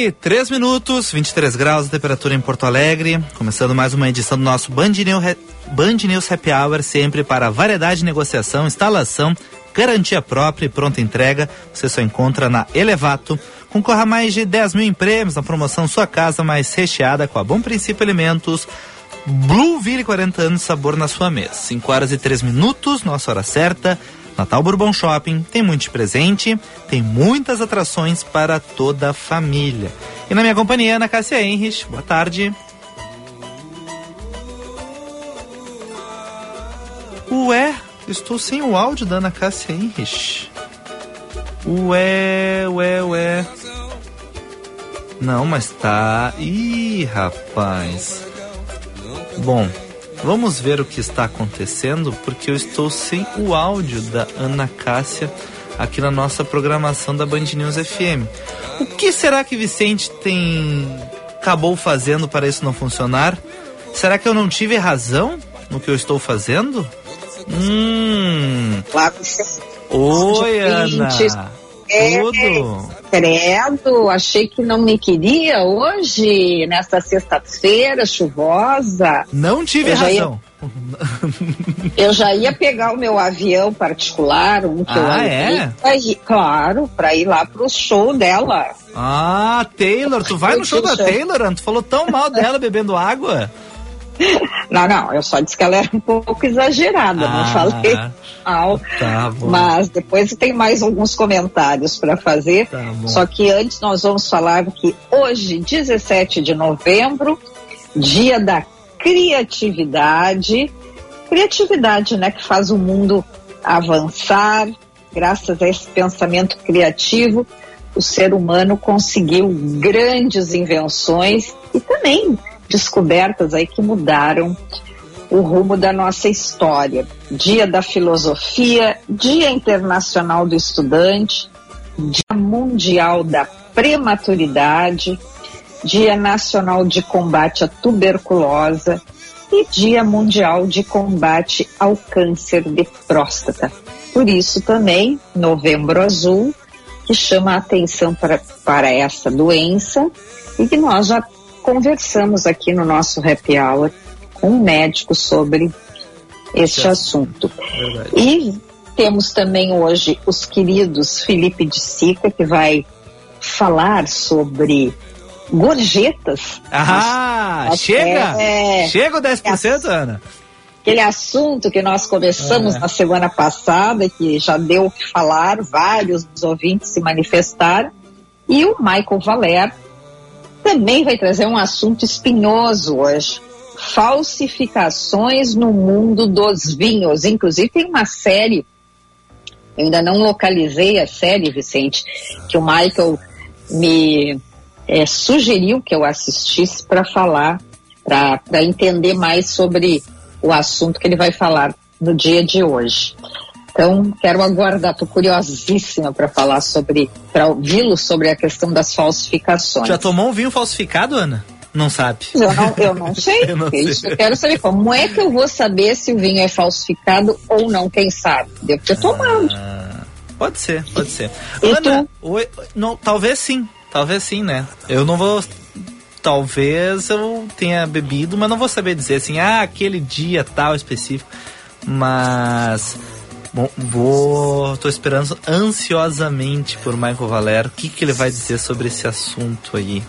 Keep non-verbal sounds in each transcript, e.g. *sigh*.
Horas 3 minutos, 23 graus de temperatura em Porto Alegre. Começando mais uma edição do nosso Band News, Band News Happy Hour, sempre para variedade de negociação, instalação, garantia própria e pronta entrega. Você só encontra na Elevato. Concorra a mais de 10 mil prêmios na promoção Sua Casa Mais Recheada com a Bom Princípio Alimentos. Blueville 40 anos, sabor na sua mesa. 5 horas e 3 minutos, nossa hora certa. Natal Bourbon Shopping tem muito presente, tem muitas atrações para toda a família. E na minha companhia, Ana Cássia Henrich. Boa tarde. Ué, estou sem o áudio da Ana Cássia Henrich. Ué, ué, ué. Não, mas tá. Ih, rapaz. Bom, Vamos ver o que está acontecendo, porque eu estou sem o áudio da Ana Cássia aqui na nossa programação da Band News FM. O que será que Vicente tem acabou fazendo para isso não funcionar? Será que eu não tive razão no que eu estou fazendo? Hum. Oi, Ana. É, Tudo. Credo, achei que não me queria hoje, nesta sexta-feira chuvosa. Não tive eu razão. Ia, *laughs* eu já ia pegar o meu avião particular, um que ah, eu é? Pra ir, claro, para ir lá pro show dela. Ah, Taylor, tu vai no show da Taylor? Tu falou tão mal dela bebendo água. *laughs* *laughs* Não, não, eu só disse que ela era um pouco exagerada, ah, não falei mal. Tá mas depois tem mais alguns comentários para fazer. Tá só que antes nós vamos falar que hoje, 17 de novembro, dia da criatividade. Criatividade, né, que faz o mundo avançar. Graças a esse pensamento criativo, o ser humano conseguiu grandes invenções e também descobertas aí que mudaram o rumo da nossa história. Dia da Filosofia, Dia Internacional do Estudante, Dia Mundial da Prematuridade, Dia Nacional de Combate à Tuberculose e Dia Mundial de Combate ao Câncer de Próstata. Por isso também, Novembro Azul, que chama a atenção para, essa doença e que nós já conversamos aqui no nosso happy hour com um médico sobre este assunto. Verdade. E temos também hoje os queridos Felipe de Sica, que vai falar sobre gorjetas. Ah, chega! É, chega o 10%, é, Ana? Aquele assunto que nós começamos é. na semana passada, que já deu o que falar, vários ouvintes se manifestaram, e o Michael Valer, também vai trazer um assunto espinhoso hoje. Falsificações no mundo dos vinhos. Inclusive tem uma série, eu ainda não localizei a série, Vicente, que o Michael me é, sugeriu que eu assistisse para falar, para entender mais sobre o assunto que ele vai falar no dia de hoje. Então, quero aguardar, estou curiosíssima para falar sobre, para ouvi-lo sobre a questão das falsificações. Já tomou um vinho falsificado, Ana? Não sabe. Eu não, eu não *laughs* sei. eu, não sei. eu quero saber como é que eu vou saber se o vinho é falsificado ou não, quem sabe? Devo ter tomado. Ah, pode ser, pode ser. E Ana, oi, não, talvez sim, talvez sim, né? Eu não vou talvez eu tenha bebido, mas não vou saber dizer assim, ah, aquele dia tal específico. Mas Bom, vou. tô esperando ansiosamente por Michael Valero. O que, que ele vai dizer sobre esse assunto aí?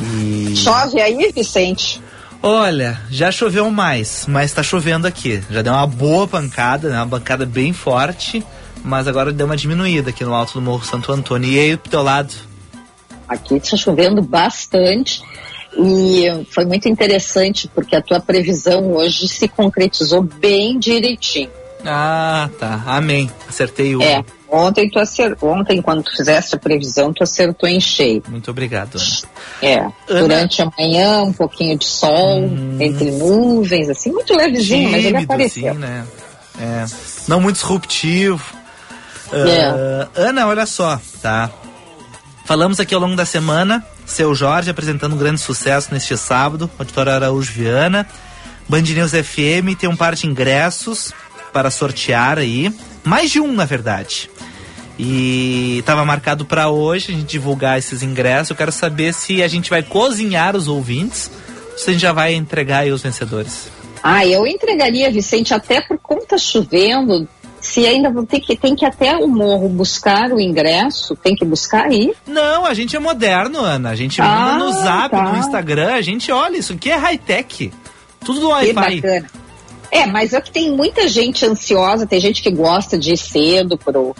E... Chove aí, Vicente? Olha, já choveu mais, mas tá chovendo aqui. Já deu uma boa pancada, né? Uma bancada bem forte, mas agora deu uma diminuída aqui no alto do Morro Santo Antônio. E aí, pro teu lado? Aqui está chovendo bastante e foi muito interessante porque a tua previsão hoje se concretizou bem direitinho. Ah, tá. Amém. Acertei o. É. Ontem, tu acertou, ontem, quando tu fizeste a previsão, tu acertou em cheio. Muito obrigado. Ana. É. Ana... Durante a manhã, um pouquinho de sol, hum... entre nuvens, assim, muito levezinho, Tímido, mas ele apareceu. Sim, né? É. Não muito disruptivo. É. Uh, Ana, olha só, tá? Falamos aqui ao longo da semana, seu Jorge apresentando um grande sucesso neste sábado, Auditório Araújo Viana. Band News FM tem um par de ingressos para sortear aí, mais de um na verdade. E estava marcado para hoje a gente divulgar esses ingressos. Eu quero saber se a gente vai cozinhar os ouvintes, ou se a gente já vai entregar aí os vencedores. Ah, eu entregaria, Vicente, até por como tá chovendo, se ainda ter que tem que até o morro buscar o ingresso, tem que buscar aí? Não, a gente é moderno, Ana. A gente manda ah, no Zap, tá. no Instagram, a gente olha isso aqui é high-tech. Tudo no Wi-Fi. É, mas é que tem muita gente ansiosa, tem gente que gosta de ir cedo pro,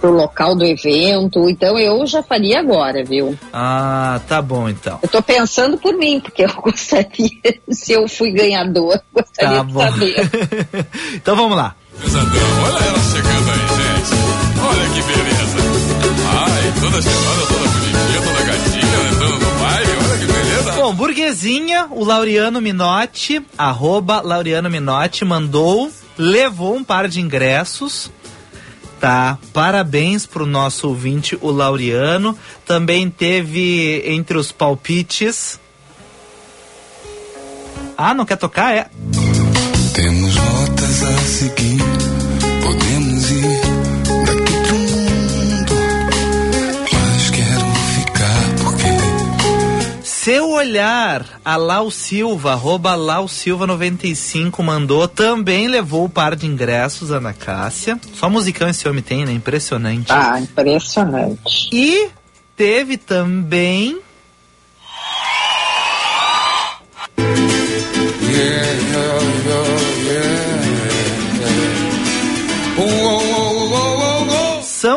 pro local do evento, então eu já faria agora, viu? Ah, tá bom então. Eu tô pensando por mim, porque eu *laughs* gostaria, se eu fui ganhador, gostaria tá de saber. *laughs* então vamos lá. Pesadão, olha ela chegando aí, gente. Olha que beleza. Ai, toda chegada, toda Bom, burguesinha, o Laureano Minotti, arroba Laureano Minotti, mandou, levou um par de ingressos. Tá, parabéns pro nosso ouvinte, o Laureano. Também teve entre os palpites. Ah, não quer tocar? É. Temos rotas a seguir, Seu olhar, a Lau Silva, arroba Lau Silva 95 mandou, também levou o par de ingressos, Ana Cássia. Só musicão esse homem tem, né? Impressionante. Ah, impressionante. E teve também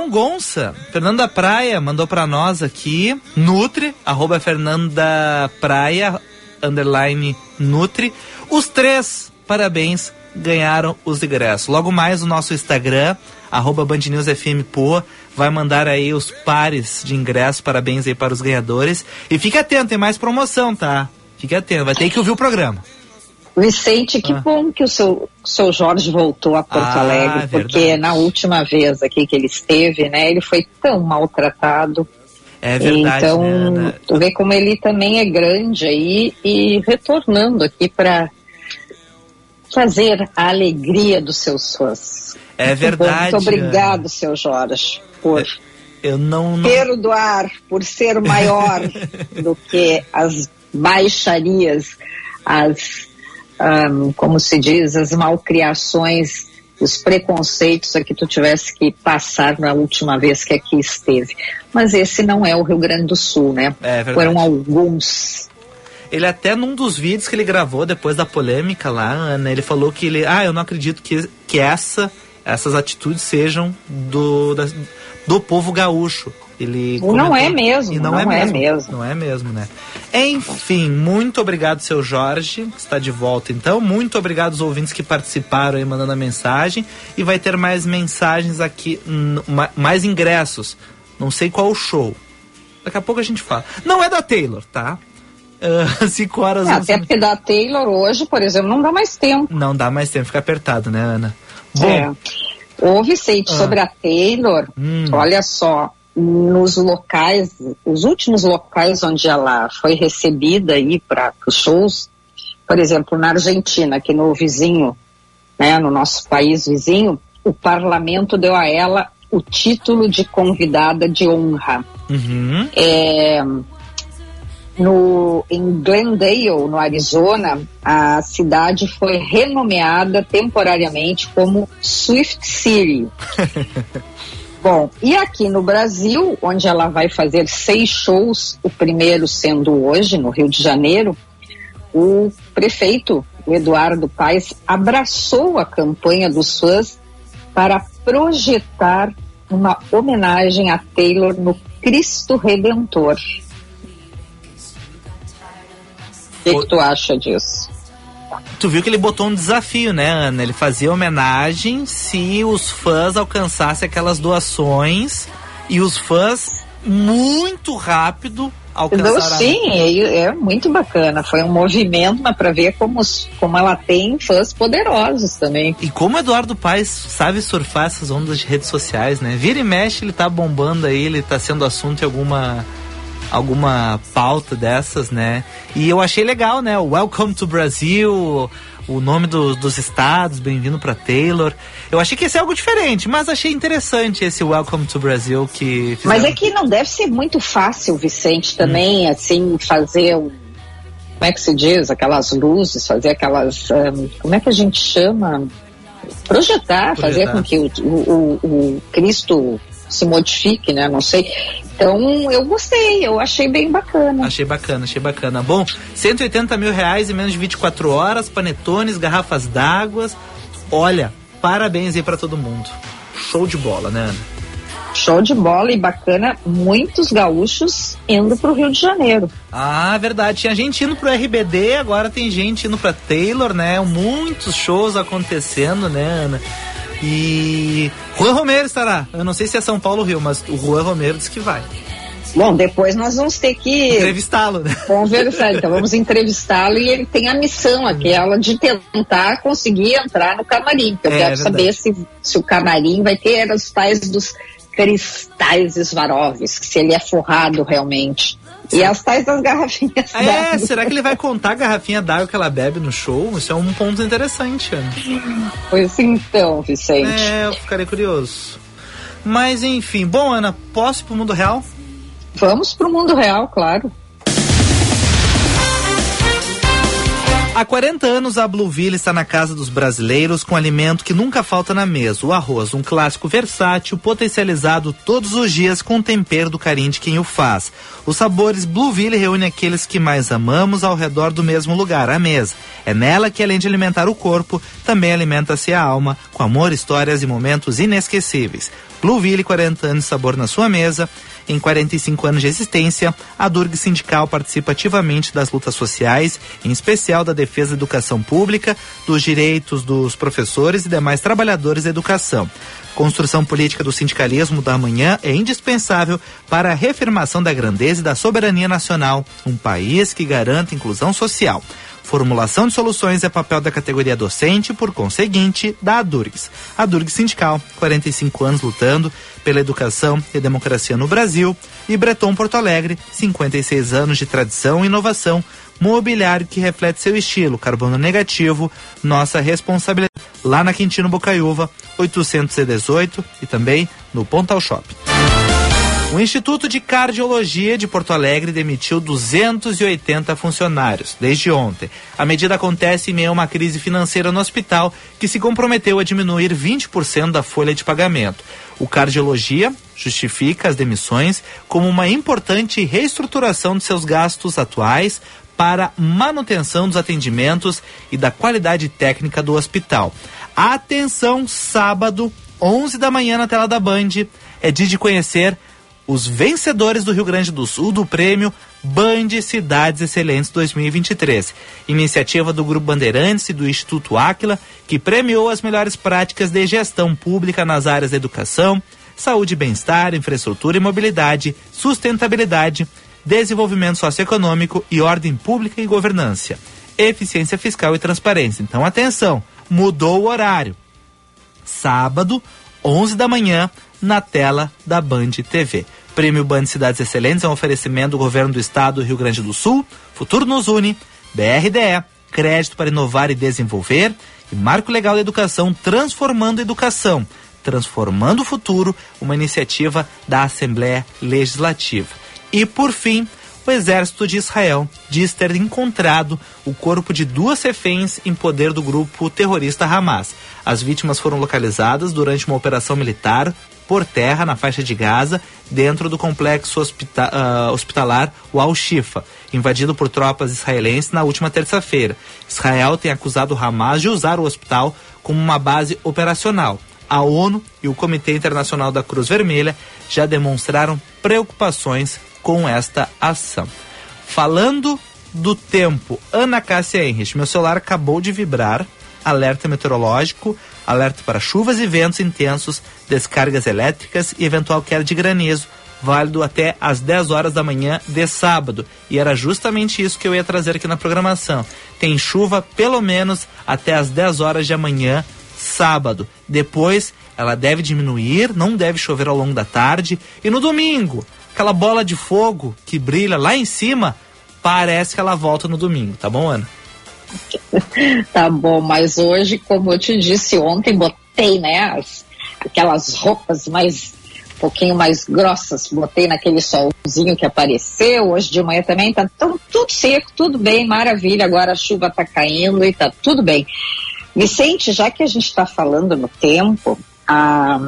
Gonça, Fernanda Praia mandou para nós aqui, Nutri, arroba Fernanda Praia, underline Nutri. Os três, parabéns, ganharam os ingressos. Logo mais o nosso Instagram, arroba Band News FM vai mandar aí os pares de ingressos, parabéns aí para os ganhadores. E fique atento, tem mais promoção, tá? Fique atento, vai ter que ouvir o programa. Vicente, que ah. bom que o seu, seu Jorge voltou a Porto ah, Alegre, porque verdade. na última vez aqui que ele esteve, né, ele foi tão maltratado. É verdade. Então, né, tu vê como ele também é grande aí e retornando aqui para fazer a alegria dos seus fãs. É verdade. Muito obrigado, Ana. seu Jorge, por eu não, não... perdoar, por ser maior *laughs* do que as baixarias, as um, como se diz, as malcriações, os preconceitos a que tu tivesse que passar na última vez que aqui esteve. Mas esse não é o Rio Grande do Sul, né? É Foram alguns. Ele até num dos vídeos que ele gravou depois da polêmica lá, Ana, ele falou que ele, ah, eu não acredito que, que essa, essas atitudes sejam do, da, do povo gaúcho. Ele não é mesmo, e não, não é, mesmo, é mesmo. Não é mesmo, né? Enfim, muito obrigado, seu Jorge, que está de volta então. Muito obrigado aos ouvintes que participaram aí mandando a mensagem. E vai ter mais mensagens aqui, mais ingressos. Não sei qual o show. Daqui a pouco a gente fala. Não é da Taylor, tá? Uh, *laughs* cinco horas. É, até porque da Taylor hoje, por exemplo, não dá mais tempo. Não dá mais tempo, fica apertado, né, Ana? Bom, é. Ô, Vicente, ah. sobre a Taylor, hum. olha só, nos locais, os últimos locais onde ela foi recebida aí para os shows, por exemplo, na Argentina, que no vizinho, né, no nosso país vizinho, o parlamento deu a ela o título de convidada de honra. Uhum. É, no, em Glendale, no Arizona, a cidade foi renomeada temporariamente como Swift City. *laughs* Bom, e aqui no Brasil, onde ela vai fazer seis shows, o primeiro sendo hoje, no Rio de Janeiro, o, prefeito, o Eduardo Paes, abraçou a campanha dos fãs para projetar uma homenagem a Taylor no Cristo Redentor. O que, que tu acha disso? Tu viu que ele botou um desafio, né, Ana? Ele fazia homenagem se os fãs alcançassem aquelas doações e os fãs muito rápido alcançaram. Sim, é, é, muito bacana. Foi um movimento, mas para ver como, como ela tem fãs poderosos também. E como o Eduardo Paes sabe surfar essas ondas de redes sociais, né? Vira e mexe, ele tá bombando aí, ele tá sendo assunto em alguma alguma pauta dessas, né? E eu achei legal, né? Welcome to Brasil, o nome do, dos estados, bem-vindo para Taylor. Eu achei que ia ser algo diferente, mas achei interessante esse Welcome to Brasil que fizeram. Mas é que não deve ser muito fácil, Vicente, também, hum. assim, fazer um. Como é que se diz? Aquelas luzes, fazer aquelas. Um, como é que a gente chama? Projetar, Projetar. fazer com que o, o, o Cristo se modifique, né? Não sei. Então eu gostei, eu achei bem bacana. Achei bacana, achei bacana. Bom, 180 mil reais em menos de 24 horas, panetones, garrafas d'água. Olha, parabéns aí para todo mundo. Show de bola, né, Ana? Show de bola e bacana, muitos gaúchos indo para o Rio de Janeiro. Ah, verdade. Tinha gente indo pro RBD, agora tem gente indo para Taylor, né? Muitos shows acontecendo, né, Ana? E Juan Romero estará. Eu não sei se é São Paulo ou Rio, mas o Juan Romero disse que vai. Bom, depois nós vamos ter que entrevistá-lo, né? Conversar, então vamos entrevistá-lo e ele tem a missão, aquela de tentar conseguir entrar no camarim. Eu é, quero é saber se, se o camarim vai ter os tais dos cristais Swarovski, se ele é forrado realmente. E as tais das garrafinhas É, será que ele vai contar a garrafinha d'água que ela bebe no show? Isso é um ponto interessante, Ana. Pois então, Vicente. É, eu ficarei curioso. Mas enfim, bom, Ana, posso ir pro mundo real? Vamos pro mundo real, claro. Há 40 anos, a Blueville está na casa dos brasileiros com alimento que nunca falta na mesa: o arroz, um clássico versátil, potencializado todos os dias com o tempero do carinho de quem o faz. Os sabores Blueville reúnem aqueles que mais amamos ao redor do mesmo lugar, a mesa. É nela que, além de alimentar o corpo, também alimenta-se a alma, com amor, histórias e momentos inesquecíveis. Blueville, 40 anos sabor na sua mesa. Em 45 anos de existência, a Durg Sindical participa ativamente das lutas sociais, em especial da defesa da educação pública, dos direitos dos professores e demais trabalhadores da educação. Construção política do sindicalismo da manhã é indispensável para a reafirmação da grandeza e da soberania nacional, um país que garanta inclusão social. Formulação de soluções é papel da categoria docente, por conseguinte, da ADURGS. A ADURGS Sindical, 45 anos lutando pela educação e democracia no Brasil. E Breton Porto Alegre, 56 anos de tradição e inovação. Mobiliário que reflete seu estilo, carbono negativo, nossa responsabilidade. Lá na Quintino Bocaiúva, 818 e também no Pontal Shopping. O Instituto de Cardiologia de Porto Alegre demitiu 280 funcionários desde ontem. A medida acontece em meio a uma crise financeira no hospital que se comprometeu a diminuir 20% da folha de pagamento. O Cardiologia justifica as demissões como uma importante reestruturação de seus gastos atuais para manutenção dos atendimentos e da qualidade técnica do hospital. Atenção, sábado, 11 da manhã na tela da Band, é dia de conhecer os vencedores do Rio Grande do Sul do prêmio Band Cidades Excelentes 2023, iniciativa do Grupo Bandeirantes e do Instituto Áquila, que premiou as melhores práticas de gestão pública nas áreas da educação, saúde e bem-estar, infraestrutura e mobilidade, sustentabilidade, desenvolvimento socioeconômico e ordem pública e governança, eficiência fiscal e transparência. Então, atenção, mudou o horário. Sábado, 11 da manhã, na tela da Band TV. Prêmio Band Cidades Excelentes é um oferecimento do Governo do Estado do Rio Grande do Sul, Futuro nos une, BRDE, Crédito para Inovar e Desenvolver e Marco Legal da Educação Transformando a Educação, Transformando o Futuro, uma iniciativa da Assembleia Legislativa. E por fim, o exército de Israel diz ter encontrado o corpo de duas reféns em poder do grupo terrorista Hamas. As vítimas foram localizadas durante uma operação militar por terra na faixa de Gaza, dentro do complexo hospita uh, hospitalar Al-Shifa, invadido por tropas israelenses na última terça-feira. Israel tem acusado Hamas de usar o hospital como uma base operacional. A ONU e o Comitê Internacional da Cruz Vermelha já demonstraram preocupações com esta ação. Falando do tempo, Ana Cássia Henrich, meu celular acabou de vibrar. Alerta meteorológico, alerta para chuvas e ventos intensos, descargas elétricas e eventual queda de granizo, válido até às 10 horas da manhã de sábado. E era justamente isso que eu ia trazer aqui na programação. Tem chuva pelo menos até às 10 horas de amanhã, sábado. Depois ela deve diminuir, não deve chover ao longo da tarde. E no domingo, aquela bola de fogo que brilha lá em cima, parece que ela volta no domingo, tá bom, Ana? *laughs* tá bom, mas hoje, como eu te disse ontem, botei, né, as, aquelas roupas mais um pouquinho mais grossas, botei naquele solzinho que apareceu, hoje de manhã também tá tão, tudo seco, tudo bem, maravilha, agora a chuva tá caindo e tá tudo bem. Vicente, já que a gente está falando no tempo, a,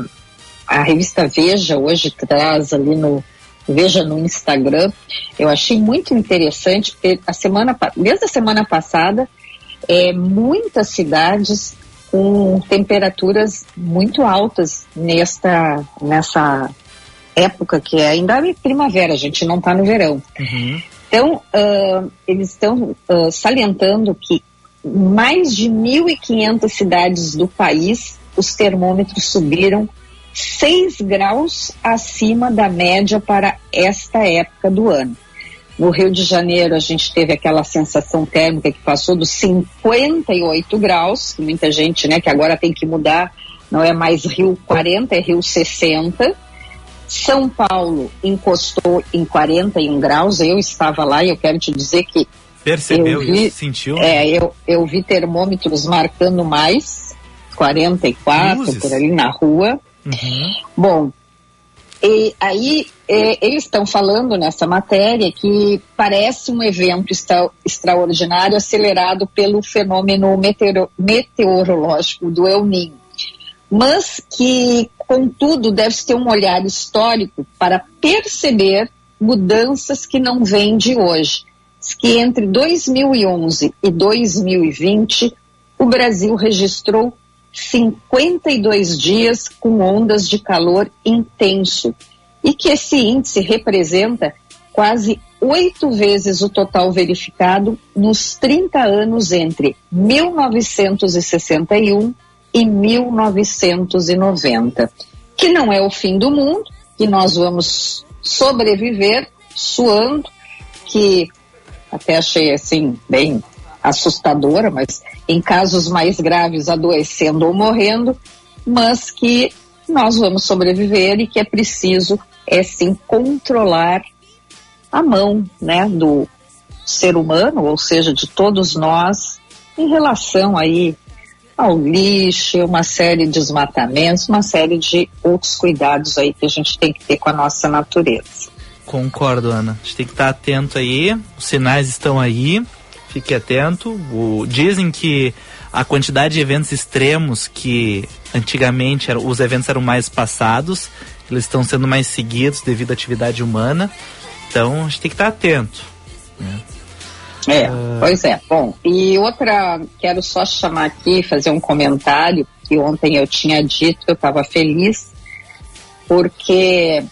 a revista Veja hoje traz ali no, veja no Instagram. Eu achei muito interessante, porque a semana, desde a semana passada, é, muitas cidades com temperaturas muito altas nesta, nessa época que é ainda é primavera, a gente não está no verão. Uhum. Então, uh, eles estão uh, salientando que mais de 1.500 cidades do país, os termômetros subiram 6 graus acima da média para esta época do ano. No Rio de Janeiro, a gente teve aquela sensação térmica que passou dos 58 graus, muita gente, né, que agora tem que mudar, não é mais Rio 40, é Rio 60. São Paulo encostou em 41 graus, eu estava lá e eu quero te dizer que. Percebeu vi, isso? Sentiu? É, eu, eu vi termômetros marcando mais, 44 Luzes. por ali na rua. Uhum. Bom, e aí é, eles estão falando nessa matéria que parece um evento extra, extraordinário acelerado pelo fenômeno meteoro, meteorológico do El Niño, mas que, contudo, deve ter um olhar histórico para perceber mudanças que não vêm de hoje. Que entre 2011 e 2020 o Brasil registrou 52 dias com ondas de calor intenso e que esse índice representa quase oito vezes o total verificado nos 30 anos entre 1961 e 1990, que não é o fim do mundo, que nós vamos sobreviver suando, que até achei assim bem assustadora, mas em casos mais graves adoecendo ou morrendo, mas que nós vamos sobreviver e que é preciso é sim controlar a mão, né, do ser humano, ou seja, de todos nós, em relação aí ao lixo, uma série de desmatamentos, uma série de outros cuidados aí que a gente tem que ter com a nossa natureza. Concordo, Ana. A gente tem que estar atento aí, os sinais estão aí, fique atento. O, dizem que a quantidade de eventos extremos que antigamente os eventos eram mais passados, eles estão sendo mais seguidos devido à atividade humana. Então a gente tem que estar atento. Né? É, uh... pois é. Bom, e outra, quero só chamar aqui, fazer um comentário que ontem eu tinha dito que eu estava feliz, porque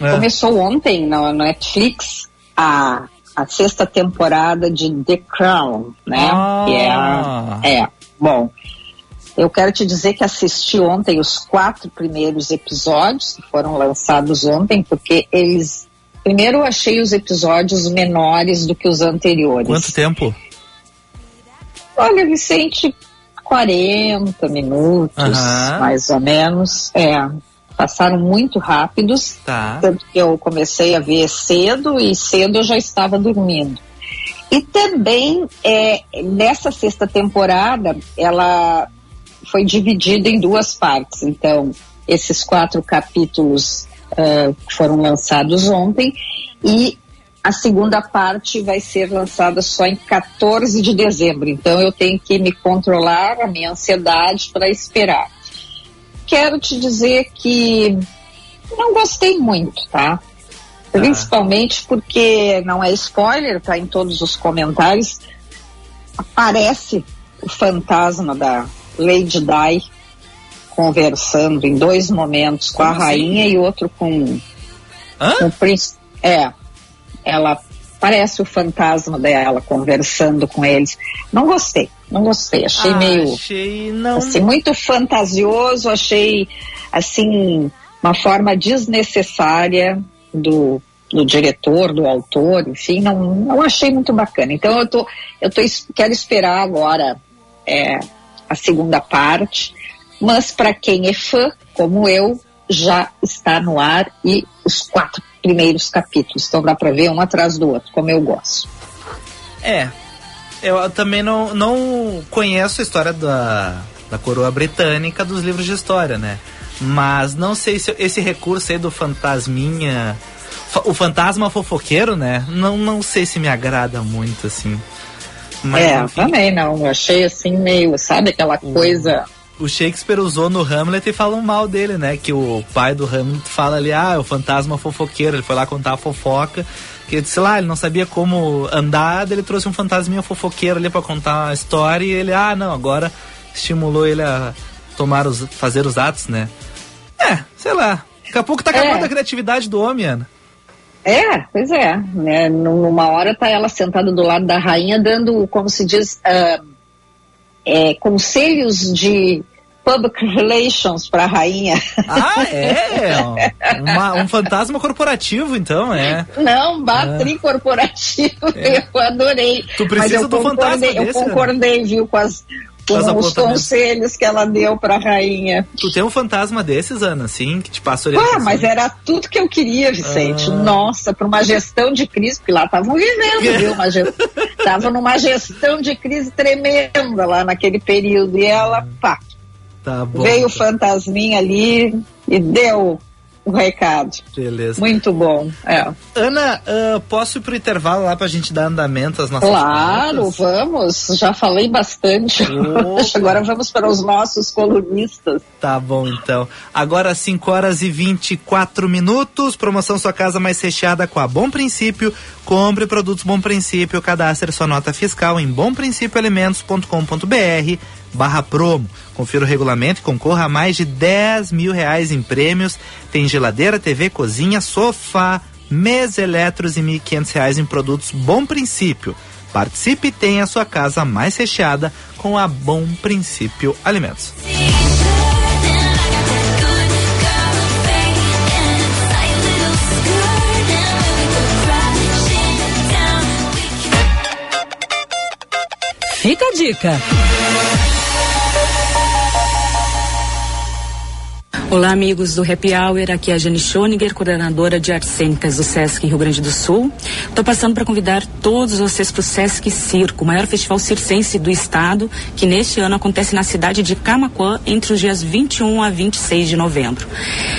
é. começou ontem na Netflix a a sexta temporada de The Crown, né? Ah. Que é, a, é, bom. Eu quero te dizer que assisti ontem os quatro primeiros episódios que foram lançados ontem, porque eles. Primeiro, eu achei os episódios menores do que os anteriores. Quanto tempo? Olha, Vicente, 40 minutos, mais ou menos. É passaram muito rápidos, tá. tanto que eu comecei a ver cedo e cedo eu já estava dormindo. E também é, nessa sexta temporada ela foi dividida em duas partes. Então esses quatro capítulos uh, foram lançados ontem e a segunda parte vai ser lançada só em 14 de dezembro. Então eu tenho que me controlar a minha ansiedade para esperar quero te dizer que não gostei muito, tá? Principalmente porque não é spoiler, tá em todos os comentários. Aparece o fantasma da Lady Di conversando em dois momentos com Como a assim? rainha e outro com, com o príncipe. É, ela parece o fantasma dela conversando com eles. Não gostei, não gostei. Achei Ah, meio Achei não. assim, muito fantasioso, achei assim uma forma desnecessária do, do diretor, do autor, enfim, não, não achei muito bacana. Então eu tô, eu tô quero esperar agora é, a segunda parte, mas para quem é fã, como eu, já está no ar e os quatro primeiros capítulos, então dá para ver um atrás do outro, como eu gosto. É. Eu também não, não conheço a história da, da coroa britânica dos livros de história, né? Mas não sei se esse recurso aí do fantasminha. fa- O fantasma fofoqueiro, né? Não, não sei se me agrada muito, assim. Mas, é, enfim, também não, eu achei assim meio, sabe, aquela coisa o Shakespeare usou no Hamlet e falam mal dele, né? Que o pai do Hamlet fala ali, ah, é o fantasma fofoqueiro. Ele foi lá contar a fofoca. Que, sei lá, ele não sabia como andar, ele trouxe um fantasminha fofoqueiro ali pra contar a história. E ele, ah, não, agora estimulou ele a tomar os, fazer os atos, né? É, sei lá. Daqui a pouco tá acabando É. a criatividade do homem, Ana. É, pois é. Né? Numa hora tá ela sentada do lado da rainha dando, como se diz, ah, é, conselhos de public relations para a rainha. Ah, *laughs* é? Uma- um fantasma corporativo, então, é. Não, batri corporativo, eu adorei. É. Tu Mas precisa eu do fantasma concordei, eu desse, né? concordei, viu, com, as, com Com os conselhos que ela deu para a rainha. Tu tem um fantasma desses, Ana, assim, que te passa orientação? Ah, mas era tudo que eu queria, Vicente. Ah. Nossa, para uma gestão de crise, porque lá estavam vivendo, viu? Uma gest... *laughs* Estavam numa gestão de crise tremenda lá naquele período. E ela, pá, Tá bom. veio o fantasminha ali e deu o recado. Beleza. Muito bom. É. Ana, ah, posso ir pro intervalo lá pra gente dar andamento às nossas Claro, pautas? vamos. Já falei bastante. *laughs* Agora vamos para os nossos colunistas. Tá bom, então. Agora 5 horas e 24 minutos. Promoção Sua Casa Mais Recheada com a Bom Princípio. Compre produtos Bom Princípio. Cadastre sua nota fiscal em bomprincipioalimentos.com.br barra promo. Confira o regulamento e concorra a mais de 10 mil reais em prêmios. Tem geladeira, TV, cozinha, sofá, mesa eletros e 1.500 reais em produtos Bom Princípio. Participe e tenha a sua casa mais recheada com a Bom Princípio Alimentos. Fica a dica. Olá, amigos do Happy Hour. Aqui é a Jane Schoninger, coordenadora de artes cênicas do Sesc Rio Grande do Sul. Estou passando para convidar todos vocês para o Sesc Circo, o maior festival circense do estado, que neste ano acontece na cidade de Camaquã entre os dias 21 a 26 de novembro.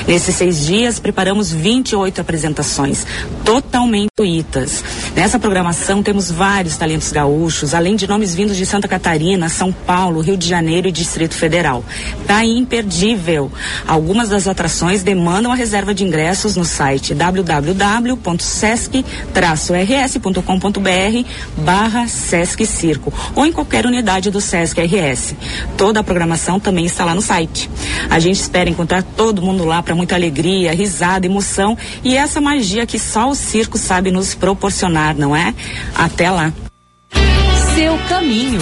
Nesses seis dias, preparamos 28 apresentações, totalmente gratuitas. Nessa programação temos vários talentos gaúchos, além de nomes vindos de Santa Catarina, São Paulo, Rio de Janeiro e Distrito Federal. Tá imperdível. Algumas das atrações demandam a reserva de ingressos no site www.sesc-rs.com.br barra Sesc Circo ou em qualquer unidade do Sesc RS. Toda a programação também está lá no site. A gente espera encontrar todo mundo lá para muita alegria, risada, emoção e essa magia que só o circo sabe nos proporcionar, não é? Até lá. Seu caminho.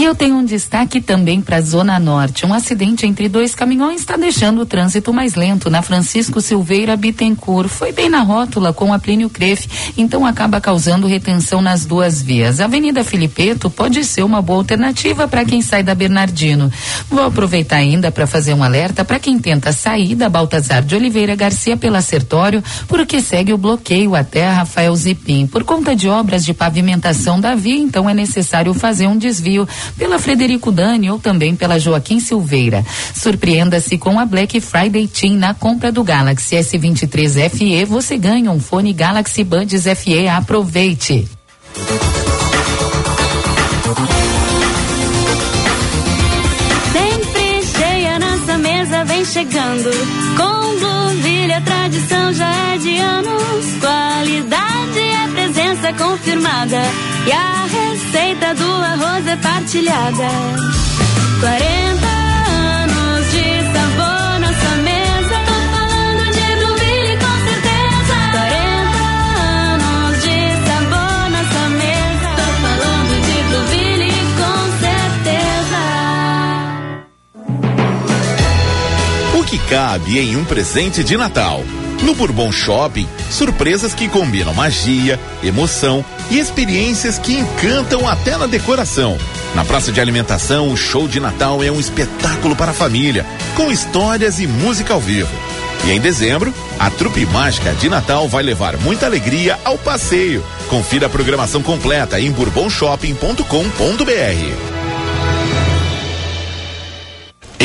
E eu tenho um destaque também para a Zona Norte. Um acidente entre dois caminhões está deixando o trânsito mais lento na Francisco Silveira Bittencourt. Foi bem na rótula com a Plínio Crefe, então acaba causando retenção nas duas vias. A Avenida Filipeto pode ser uma boa alternativa para quem sai da Bernardino. Vou aproveitar ainda para fazer um alerta para quem tenta sair da Baltazar de Oliveira Garcia pela Sertório, porque segue o bloqueio até Rafael Zipim. Por conta de obras de pavimentação da via, então é necessário fazer um desvio pela Frederico Dani ou também pela Joaquim Silveira. Surpreenda-se com a Black Friday Team na compra do Galaxy S23 FE. Você ganha um fone Galaxy Buds FE. Aproveite! Sempre vem chegando. Com Blueville a tradição já é de anos. Qualidade presença confirmada. E a receita do arroz é partilhada. 40 anos de sabor na sua mesa. Tô falando de Blueville com certeza. 40 anos de sabor na sua mesa. Tô falando de Blueville com certeza. O que cabe em um presente de Natal? No Bourbon Shopping, surpresas que combinam magia, emoção e experiências que encantam até na decoração. Na praça de alimentação, o show de Natal é um espetáculo para a família, com histórias e música ao vivo. E em dezembro, a trupe mágica de Natal vai levar muita alegria ao passeio. Confira a programação completa em bourbonshopping.com.br.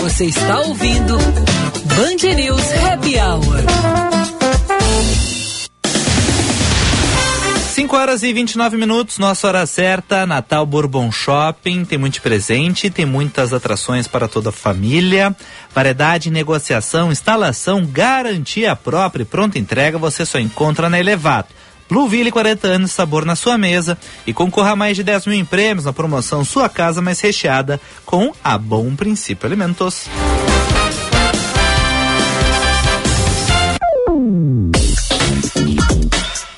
Você está ouvindo Band News Happy Hour. 5 horas e 29 minutos, nossa hora certa, Natal Bourbon Shopping, tem muito presente, tem muitas atrações para toda a família, variedade, negociação, instalação, garantia própria e pronta entrega você só encontra na Elevato. Blueville 40 anos, sabor na sua mesa e concorra a mais de 10 mil em prêmios na promoção Sua Casa Mais Recheada com a Bom Princípio Alimentos.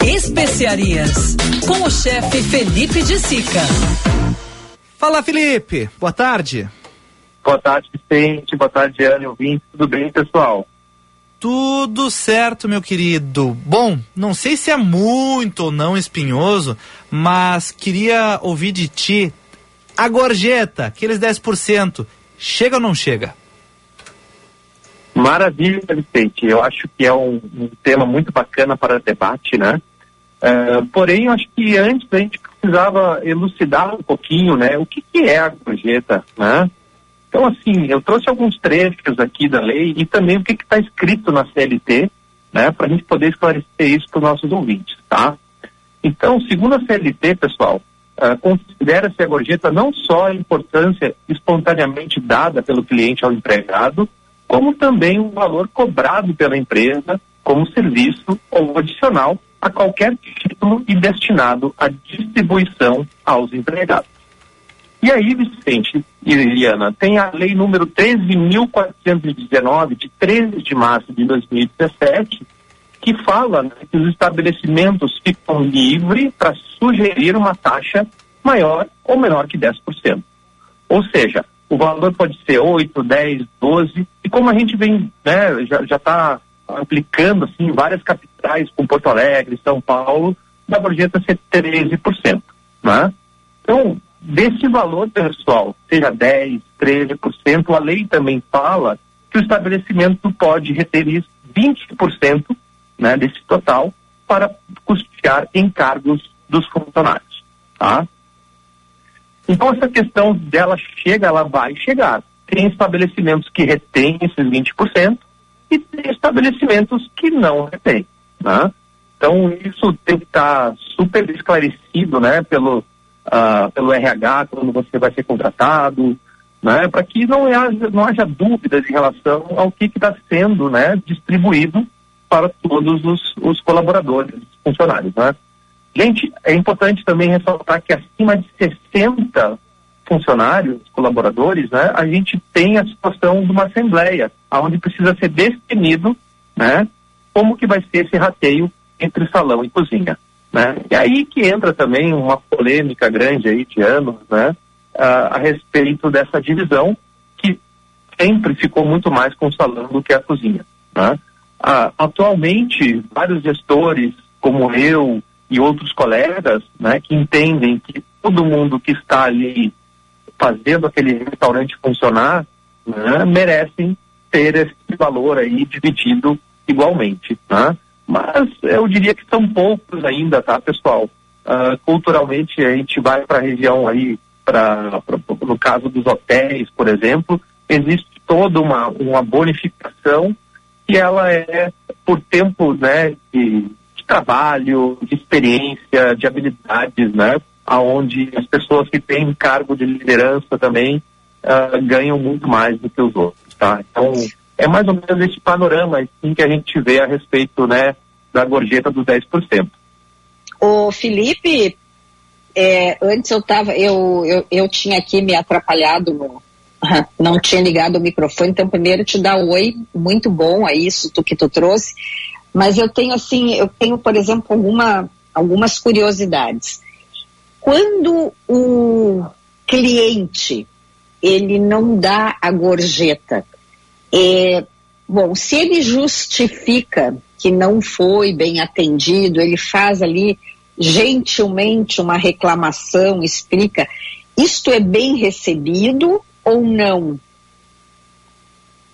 Especiarias, com o chefe Felipe de Sica. Fala Felipe, boa tarde. Boa tarde, Vicente. Boa tarde, Ana. Ouvinte. Tudo bem, pessoal? Tudo certo, meu querido. Bom, não sei se é muito ou não espinhoso, mas queria ouvir de ti a gorjeta, aqueles 10%, chega ou não chega? Maravilha, Vicente. Eu acho que é um, um tema muito bacana para debate, né? Uh, porém, eu acho que antes a gente precisava elucidar um pouquinho, né? O que, que é a gorjeta, né? Então, assim, eu trouxe alguns trechos aqui da lei e também o que está escrito na CLT, né? Para a gente poder esclarecer isso para os nossos ouvintes, tá? Então, segundo a CLT, pessoal, uh, considera-se a gorjeta não só a importância espontaneamente dada pelo cliente ao empregado, como também um valor cobrado pela empresa como serviço ou adicional a qualquer título e destinado à distribuição aos empregados. E aí, Vicente e Liliana, tem a lei número 13.419, de 13 de março de 2017, que fala né, que os estabelecimentos ficam livres para sugerir uma taxa maior ou menor que 10%. Ou seja, o valor pode ser 8, 10, 12, e como a gente vem, né, já está aplicando assim, em várias capitais, como Porto Alegre, São Paulo, da gorjeta ser 13%. Né? Então, desse valor, pessoal, seja 10, 13%, a lei também fala que o estabelecimento pode reter isso 20% né, desse total para custear encargos dos funcionários. Tá? Então, essa questão dela chega, ela vai chegar. Tem estabelecimentos que retêm esses 20% e tem estabelecimentos que não retêm. Né? Então, isso tem que estar super esclarecido né, pelo, uh, pelo RH quando você vai ser contratado, né, para que não haja, não haja dúvidas em relação ao que está sendo né, distribuído para todos os, os colaboradores, os funcionários. Né? Gente, é importante também ressaltar que acima de 60 funcionários, colaboradores, né, a gente tem a situação de uma assembleia, onde precisa ser definido, né, como que vai ser esse rateio entre salão e cozinha, né? E aí que entra também uma polêmica grande aí de anos, né, a, a respeito dessa divisão que sempre ficou muito mais com o salão do que a cozinha, né? Ah, atualmente, vários gestores, como eu e outros colegas, né, que entendem que todo mundo que está ali fazendo aquele restaurante funcionar, né, merecem ter esse valor aí dividido igualmente, né? Mas eu diria que são poucos ainda, tá, pessoal? Ah, culturalmente a gente vai para a região aí, para no caso dos hotéis, por exemplo, existe toda uma, uma bonificação que ela é por tempo, né, de, de trabalho, de experiência, de habilidades, né? aonde as pessoas que têm cargo de liderança também ah, ganham muito mais do que os outros, tá? Então, é mais ou menos esse panorama assim, que a gente vê a respeito, né, da gorjeta dos 10%. O Felipe, é, antes eu tava, eu, eu, eu tinha aqui me atrapalhado, no, *laughs* não tinha ligado o microfone, então primeiro te dar oi, muito bom a isso tu, que tu trouxe, mas eu tenho assim, eu tenho, por exemplo, alguma, algumas curiosidades. Quando o cliente ele não dá a gorjeta, é, bom, se ele justifica que não foi bem atendido, ele faz ali gentilmente uma reclamação, explica, isto é bem recebido ou não?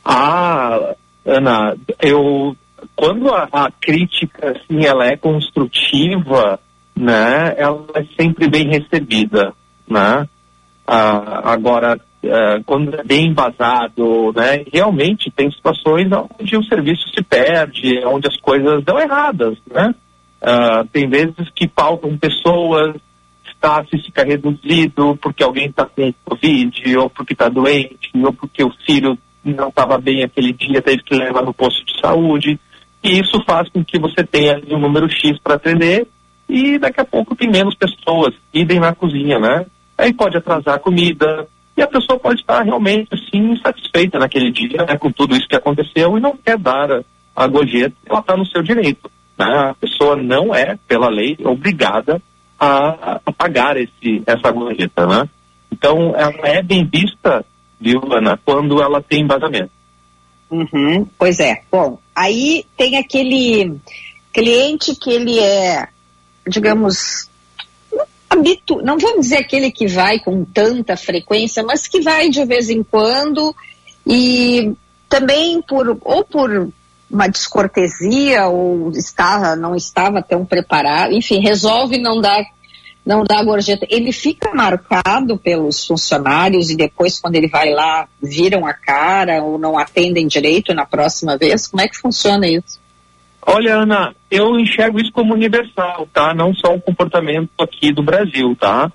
Ah, Ana, eu quando a, a crítica assim ela é construtiva, né, ela é sempre bem recebida, né? Ah, agora, ah, quando é bem embasado, né, realmente tem situações onde o serviço se perde, onde as coisas dão erradas, né? Ah, tem vezes que faltam pessoas, staff fica reduzido porque alguém está com Covid, ou porque está doente, ou porque o filho não estava bem aquele dia, teve que levar no posto de saúde. E isso faz com que você tenha um número X para atender e daqui a pouco tem menos pessoas idem na cozinha, né? Aí pode atrasar a comida e a pessoa pode estar realmente assim insatisfeita naquele dia, né, com tudo isso que aconteceu e não quer dar a, a gorjeta, ela está no seu direito. Né? A pessoa não é, pela lei, obrigada a, a pagar esse, essa gorjeta, né? Então, ela é bem vista, viu, Ana, quando ela tem embasamento. Uhum, pois é. Bom, aí tem aquele cliente que ele é, digamos, habitu não vamos dizer aquele que vai com tanta frequência, mas que vai de vez em quando e também por ou por uma descortesia ou estava não estava tão preparado, enfim, resolve não dar não dar gorjeta. Ele fica marcado pelos funcionários e depois quando ele vai lá viram a cara ou não atendem direito na próxima vez. Como é que funciona isso? Olha, Ana, eu enxergo isso como universal, tá? Não só um comportamento aqui do Brasil, tá?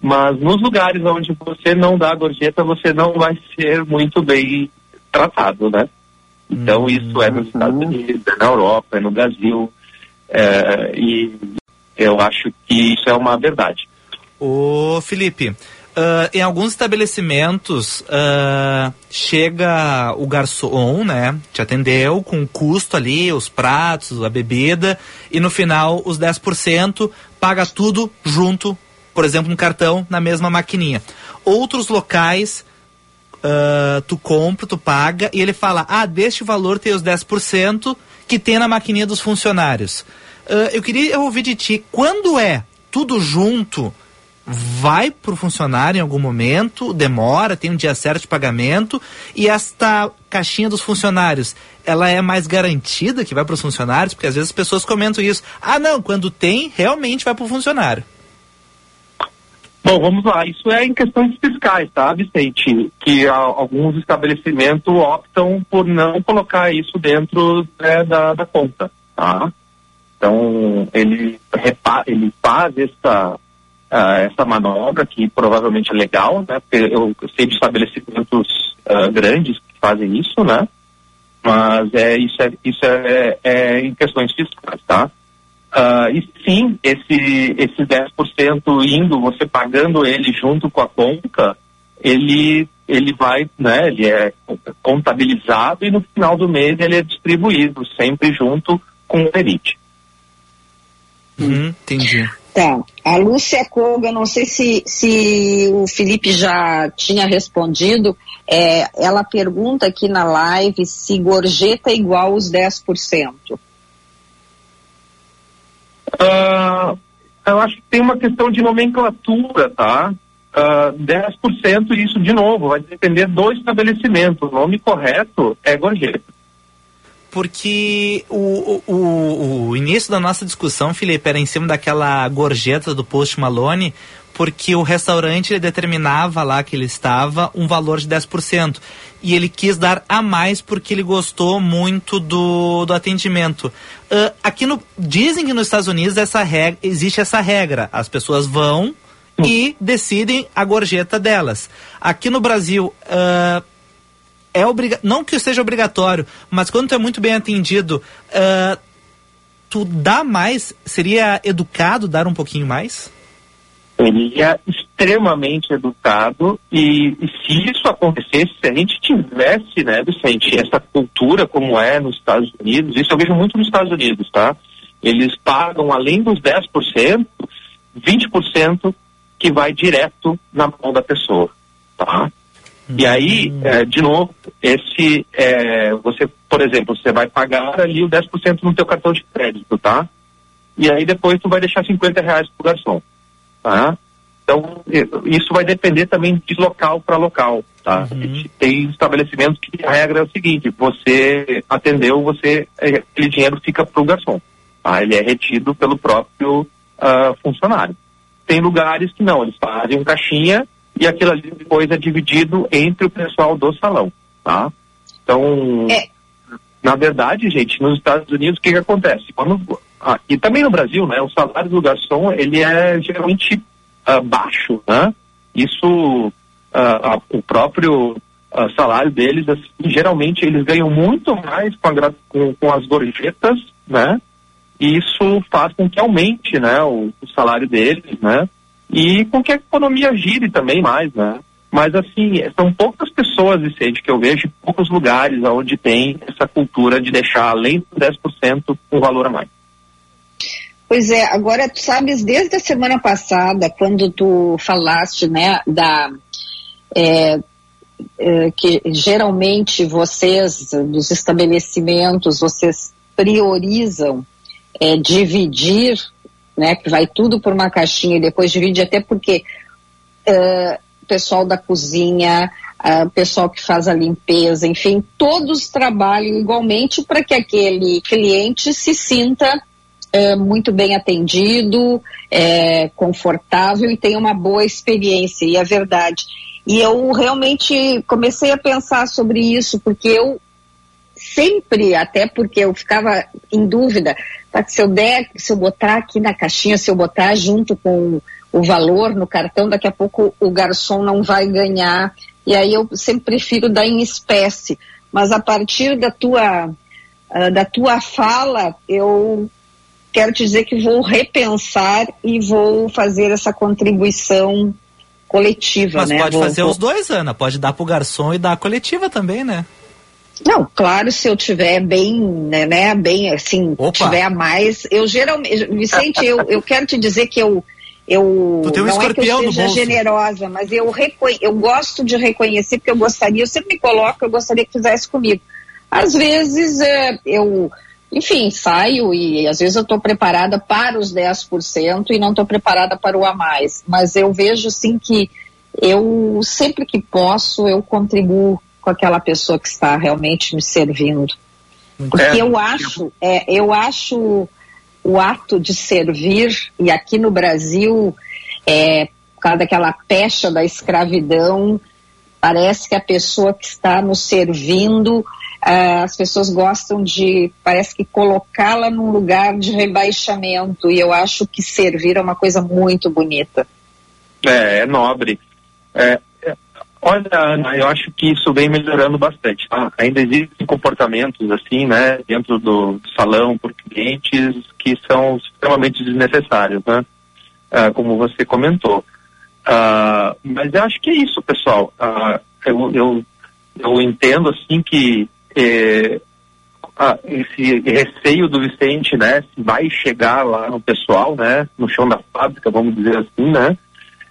Mas nos lugares onde você não dá gorjeta, você não vai ser muito bem tratado, né? Então Hum, isso é nos Estados Unidos, é na Europa, é no Brasil, é, e eu acho que isso é uma verdade. Ô, Felipe, ah, em alguns estabelecimentos ah, chega o garçom, né? Te atendeu com o custo ali, os pratos, a bebida, e no final os 10% paga tudo junto, por exemplo, no cartão, na mesma maquininha. Outros locais ah, tu compra, tu paga, e ele fala: ah, deste valor tem os 10% que tem na maquininha dos funcionários. Eu queria ouvir de ti, quando é tudo junto, vai pro funcionário em algum momento, demora, tem um dia certo de pagamento, e esta caixinha dos funcionários, ela é mais garantida que vai para os funcionários? Porque às vezes as pessoas comentam isso. Ah, não, quando tem, realmente vai pro funcionário. Bom, vamos lá. Isso é em questões fiscais, tá, Vicente? Que alguns estabelecimentos optam por não colocar isso dentro né, da, da conta, tá? Então, ele, ele faz essa, ah, essa manobra, que provavelmente é legal, né? Porque eu, sei de estabelecimentos ah, grandes que fazem isso, né? Mas é, isso, é, isso é, é em questões fiscais, tá? Ah, e sim, esse, esse 10% indo, você pagando ele junto com a conta, ele, ele vai, né, ele é contabilizado e no final do mês ele é distribuído, sempre junto com o perite. Uhum, entendi. Tá. A Lúcia Koga, não sei se, se o Felipe já tinha respondido, é, ela pergunta aqui na live se gorjeta é igual os 10%. Ah, eu acho que tem uma questão de nomenclatura, tá? Ah, 10%, isso de novo, vai depender do estabelecimento. O nome correto é gorjeta. Porque o, o, o, início da nossa discussão, Felipe, era em cima daquela gorjeta do Post Malone, porque o restaurante determinava lá que ele estava um valor de 10%. E ele quis dar a mais porque ele gostou muito do, do atendimento. Ah, aqui no. Dizem que nos Estados Unidos essa regra, existe essa regra. As pessoas vão e decidem a gorjeta delas. Aqui no Brasil. ah, é obriga não que seja obrigatório, mas quando tu é muito bem atendido, ah, tu dá mais? Seria educado dar um pouquinho mais? É extremamente educado e, e se isso acontecesse, se a gente tivesse, né, Vicente, essa cultura como é nos Estados Unidos, isso eu vejo muito nos Estados Unidos, tá? Eles pagam, além dos 10%, 20% que vai direto na mão da pessoa, tá? E aí, é, de novo, esse, é, você, por exemplo, você vai pagar ali o 10% no teu cartão de crédito, tá? E aí depois tu vai deixar 50 reais pro garçom, tá? Então, isso vai depender também de local para local, tá? E Tem estabelecimentos que a regra é o seguinte, você atendeu, você, é, aquele dinheiro fica pro garçom, tá? Ele é retido pelo próprio ah, funcionário. Tem lugares que não, eles fazem um caixinha e aquilo ali depois é dividido entre o pessoal do salão, tá? Então, na verdade, gente, nos Estados Unidos, o que que acontece? Quando, ah, e também no Brasil, né, o salário do garçom, ele é geralmente ah, baixo, né? Isso, ah, o próprio ah, salário deles, assim, geralmente eles ganham muito mais com, a com, com as gorjetas, né? E isso faz com que aumente, né, o, o salário deles, né? E com que a economia gire também mais, né? Mas assim, são poucas pessoas, Vicente, que eu vejo poucos lugares onde tem essa cultura de deixar além do 10% um valor a mais. Pois é, agora tu sabes, desde a semana passada, quando tu falaste, né, da é, é, que geralmente vocês dos estabelecimentos, vocês priorizam é, dividir, né, que vai tudo por uma caixinha e depois divide, até porque é, pessoal da cozinha, ah, pessoal que faz a limpeza, enfim, todos trabalham igualmente para que aquele cliente se sinta é, muito bem atendido, confortável e tenha uma boa experiência, e é verdade. E eu realmente comecei a pensar sobre isso, porque eu sempre, até porque eu ficava em dúvida, tá, se eu der, se eu botar aqui na caixinha, se eu botar junto com o valor no cartão, daqui a pouco o garçom não vai ganhar. E aí eu sempre prefiro dar em espécie. Mas a partir da tua, ah, da tua fala, eu quero te dizer que vou repensar e vou fazer essa contribuição coletiva, Mas né? pode Vou- fazer vou- os dois, Ana. Pode dar pro garçom e dar a coletiva também, né? Não, claro, se eu tiver bem, né, né, bem assim, tiver a mais, eu geralmente, Vicente, eu, eu quero te dizer que eu, eu um não é que eu seja generosa, mas eu, eu gosto de reconhecer, porque eu gostaria, eu sempre me coloco, eu gostaria que fizesse comigo. Às vezes é, eu, enfim, saio e às vezes eu estou preparada para os 10% e não estou preparada para o a mais. Mas eu vejo sim que eu sempre que posso eu contribuo com aquela pessoa que está realmente me servindo. Porque É. eu acho, é, eu acho o ato de servir, e aqui no Brasil, é, por causa daquela pecha da escravidão, parece que a pessoa que está nos servindo, ah, as pessoas gostam de, parece que colocá-la num lugar de rebaixamento, e eu acho que servir é uma coisa muito bonita. É, é nobre. É, é, Olha, Ana, eu acho que isso vem melhorando bastante. tá? ainda existem comportamentos assim, né, dentro do, salão por clientes que são extremamente desnecessários, né? Ah, como você comentou. Ah, mas eu acho que é isso, pessoal. Ah, eu, eu, eu entendo assim que eh, ah, esse receio do Vicente, né, se vai chegar lá no pessoal, né, no chão da fábrica, vamos dizer assim, né,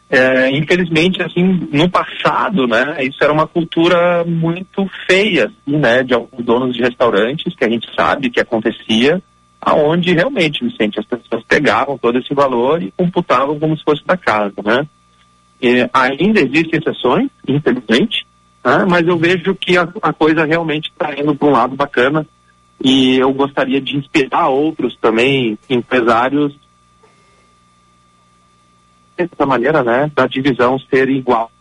é, infelizmente, assim, no passado, né, isso era uma cultura muito feia, assim, né, de alguns donos de restaurantes, que a gente sabe que acontecia, aonde realmente, Vicente, as pessoas pegavam todo esse valor e computavam como se fosse da casa, né. E ainda existem exceções, infelizmente, né, mas eu vejo que a, a coisa realmente está indo para um lado bacana e eu gostaria de inspirar outros também, empresários, dessa maneira, né, da divisão ser igual.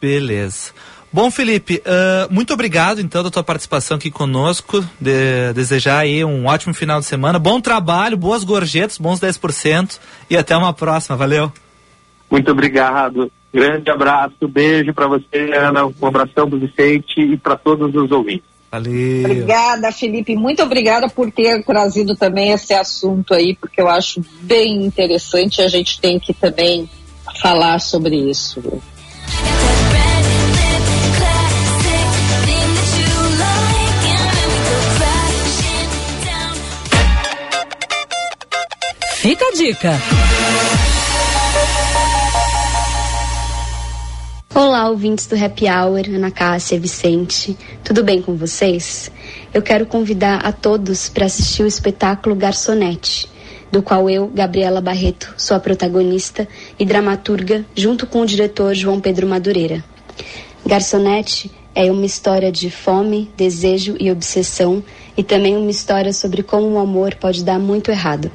Beleza. Bom, Felipe, ah, muito obrigado então da tua participação aqui conosco. De- desejar aí um ótimo final de semana, bom trabalho, boas gorjetas, bons 10% e até uma próxima. Valeu. Muito obrigado. Grande abraço, beijo para você, Ana, um abração do Vicente e para todos os ouvintes. Valeu. Obrigada, Felipe. Muito obrigada por ter trazido também esse assunto aí, porque eu acho bem interessante. A gente tem que também falar sobre isso. Fica a dica. Olá, ouvintes do Happy Hour, Ana Cássia, Vicente. Tudo bem com vocês? Eu quero convidar a todos para assistir o espetáculo Garçonete, do qual eu, Gabriela Barreto, sou a protagonista e dramaturga, junto com o diretor João Pedro Madureira. Garçonete é uma história de fome, desejo e obsessão e também uma história sobre como o amor pode dar muito errado.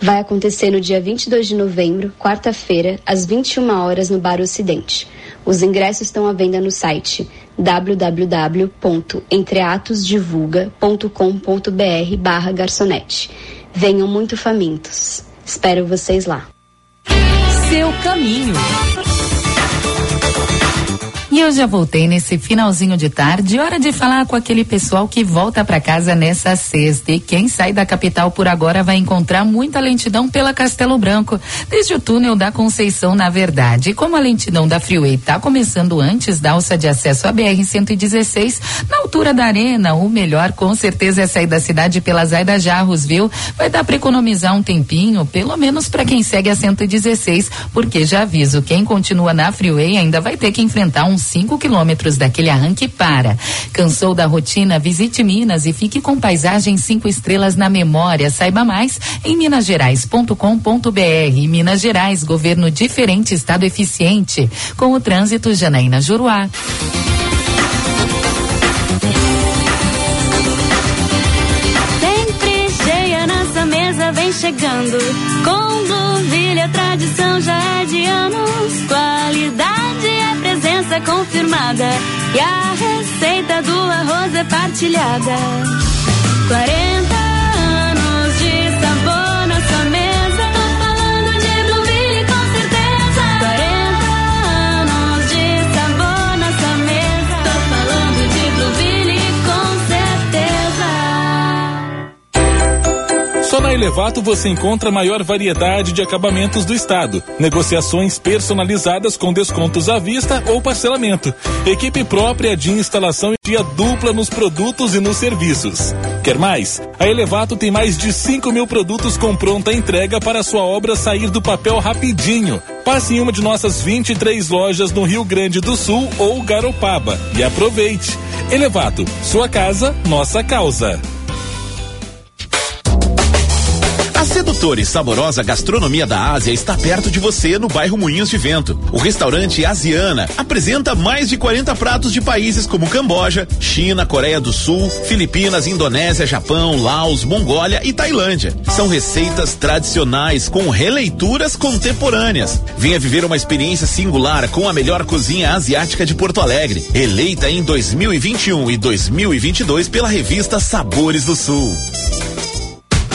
Vai acontecer no dia 22 de novembro, quarta-feira, às 21 horas no Bar Ocidente. Os ingressos estão à venda no site www.entreatosdivulga.com.br barra garçonete. Venham muito famintos. Espero vocês lá. Seu caminho. E eu já voltei nesse finalzinho de tarde, hora de falar com aquele pessoal que volta para casa nessa sexta. E quem sai da capital por agora vai encontrar muita lentidão pela Castelo Branco, desde o túnel da Conceição, na verdade. E como a lentidão da Freeway tá começando antes da alça de acesso à BR-116, na altura da Arena, o melhor com certeza é sair da cidade pela Zaida Jarros, viu? Vai dar para economizar um tempinho, pelo menos para quem segue a 116, porque já aviso, quem continua na Freeway ainda vai ter que enfrentar uns 5 quilômetros daquele arranque para. Cansou da rotina? Visite Minas e fique com paisagem cinco estrelas na memória. Saiba mais em minasgerais.com.br. Minas Gerais, governo diferente, estado eficiente. Com o trânsito, Janaína Juruá. Vem chegando. Com Blueville a tradição já é de anos. Qualidade é presença confirmada. E a receita do arroz é partilhada. 40 Só na Elevato você encontra a maior variedade de acabamentos do estado. Negociações personalizadas com descontos à vista ou parcelamento. Equipe própria de instalação e dia dupla nos produtos e nos serviços. Quer mais? A Elevato tem mais de 5 mil produtos com pronta entrega para sua obra sair do papel rapidinho. Passe em uma de nossas 23 lojas no Rio Grande do Sul ou Garopaba e aproveite. Elevato, sua casa, nossa causa. A sedutora e saborosa gastronomia da Ásia está perto de você no bairro Moinhos de Vento. O restaurante Asiana apresenta mais de 40 pratos de países como Camboja, China, Coreia do Sul, Filipinas, Indonésia, Japão, Laos, Mongólia e Tailândia. São receitas tradicionais com releituras contemporâneas. Venha viver uma experiência singular com a melhor cozinha asiática de Porto Alegre, eleita em 2021 e 2022 pela revista Sabores do Sul.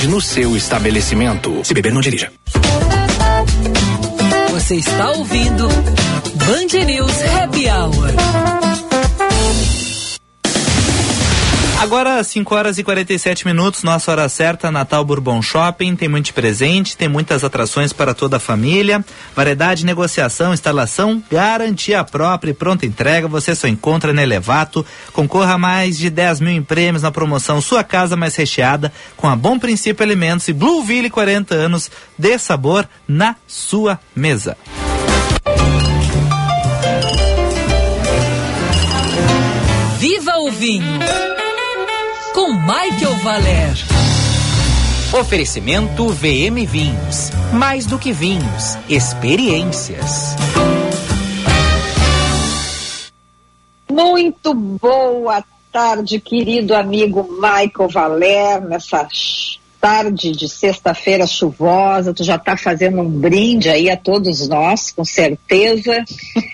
no seu estabelecimento. Se beber, não dirija. Você está ouvindo Band News Happy Hour. Agora, 5 horas e 47 minutos, nossa hora certa, Natal Bourbon Shopping. Tem muito presente, tem muitas atrações para toda a família. Variedade, negociação, instalação, garantia própria e pronta entrega. Você só encontra na Elevato. Concorra a mais de 10 mil em prêmios na promoção Sua Casa Mais Recheada, com a Bom Princípio Alimentos e Blueville 40 anos de sabor na sua mesa. Viva o vinho! Com Michael Valer. Oferecimento VM Vinhos. Mais do que vinhos, experiências. Muito boa tarde, querido amigo Michael Valer, nessa tarde de sexta-feira chuvosa. Tu já está fazendo um brinde aí a todos nós, com certeza.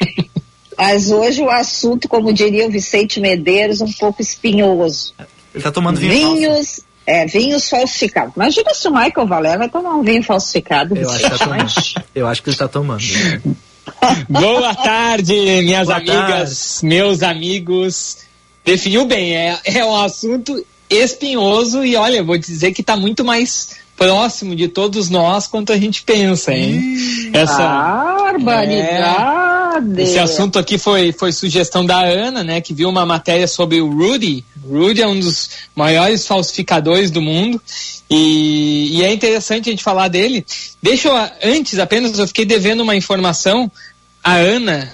*laughs* Mas hoje o assunto, como diria o Vicente Medeiros, um pouco espinhoso. Ele tá tomando vinho falso. Vinhos, é, vinhos falsificados. Imagina se o Michael Valer vai tomar um vinho falsificado. Eu acho que tá. Eu acho que ele tá tomando. Boa tarde, minhas Boa amigas, meus amigos. Definiu bem, é, é um assunto espinhoso e olha, vou dizer que está muito mais próximo de todos nós quanto a gente pensa, hein? Essa, Barbaridade! é, esse assunto aqui foi, foi sugestão da Ana, né, que viu uma matéria sobre o Rudy. Rudy é um dos maiores falsificadores do mundo e, e é interessante a gente falar dele. Deixa eu, antes apenas, eu fiquei devendo uma informação. A Ana,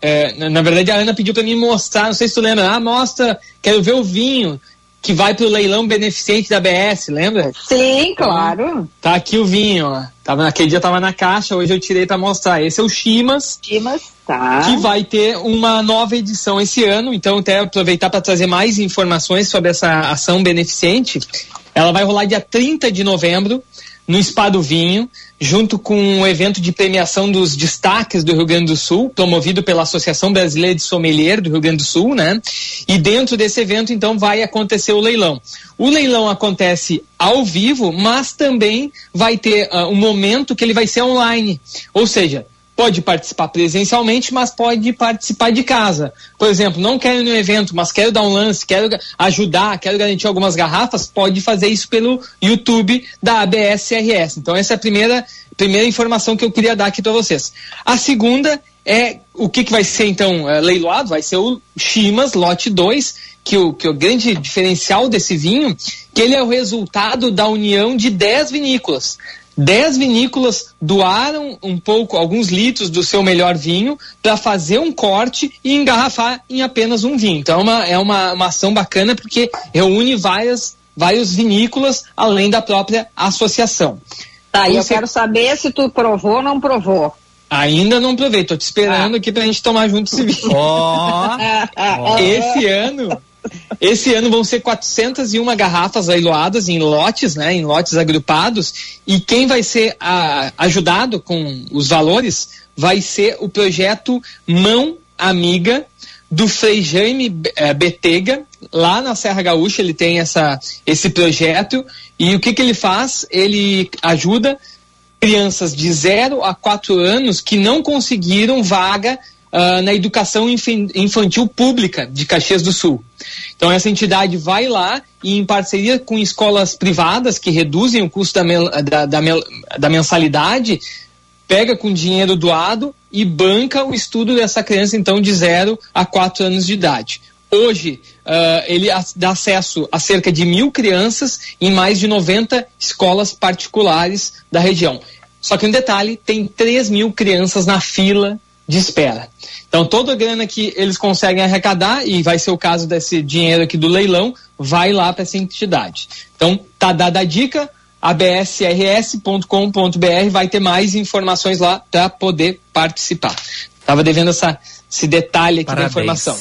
é, na, na verdade, a Ana pediu para mim mostrar, não sei se tu lembra, ah, mostra, quero ver o vinho que vai pro leilão beneficente da BS, lembra? Sim, claro. Tá aqui o vinho, ó. Tava, naquele dia tava na caixa, hoje eu tirei para mostrar. Esse é o Chimas. Chimas, tá. Que vai ter uma nova edição esse ano, então até aproveitar para trazer mais informações sobre essa ação beneficente. Ela vai rolar dia 30 de novembro no Spa do Vinho, junto com um evento de premiação dos destaques do Rio Grande do Sul, promovido pela Associação Brasileira de Sommelier do Rio Grande do Sul, né? E dentro desse evento, então, vai acontecer o leilão. O leilão acontece ao vivo, mas também vai ter uh, um momento que ele vai ser online. Ou seja, pode participar presencialmente, mas pode participar de casa. Por exemplo, não quero ir no evento, mas quero dar um lance, quero ajudar, quero garantir algumas garrafas, pode fazer isso pelo YouTube da ABS-CRS. Então essa é a primeira, primeira informação que eu queria dar aqui para vocês. A segunda é o que, que vai ser então é, leiloado, vai ser o Chimas Lote 2, que o, que o grande diferencial desse vinho, que ele é o resultado da união de 10 vinícolas. Dez vinícolas doaram um pouco, alguns litros do seu melhor vinho para fazer um corte e engarrafar em apenas um vinho. Então é uma, é uma, uma ação bacana porque reúne várias, vários vinícolas além da própria associação. Tá, e eu Você- quero saber se tu provou ou não provou. Ainda não provei, tô te esperando aqui pra gente tomar junto esse *laughs* vinho. *laughs* Esse ano, esse ano vão ser 401 garrafas leiloadas em lotes, né, em lotes agrupados, e quem vai ser ah, ajudado com os valores vai ser o projeto Mão Amiga do Frei Jaime eh, Betega, lá na Serra Gaúcha, ele tem essa, esse projeto, e o que, que ele faz? Ele ajuda crianças de 0 a 4 anos que não conseguiram vaga ah, na educação infantil pública de Caxias do Sul. Então essa entidade vai lá e em parceria com escolas privadas que reduzem o custo da, da- da da mensalidade, pega com dinheiro doado e banca o estudo dessa criança então de 0 a 4 anos de idade. Hoje, ah, ele dá acesso a cerca de mil crianças em mais de 90 escolas particulares da região. Só que um detalhe, tem 3 mil crianças na fila de espera. Então, toda a grana que eles conseguem arrecadar, e vai ser o caso desse dinheiro aqui do leilão, vai lá para essa entidade. Então, tá dada a dica, absrs.com.br vai ter mais informações lá para poder participar. Tava devendo essa, esse detalhe aqui Parabéns. da informação.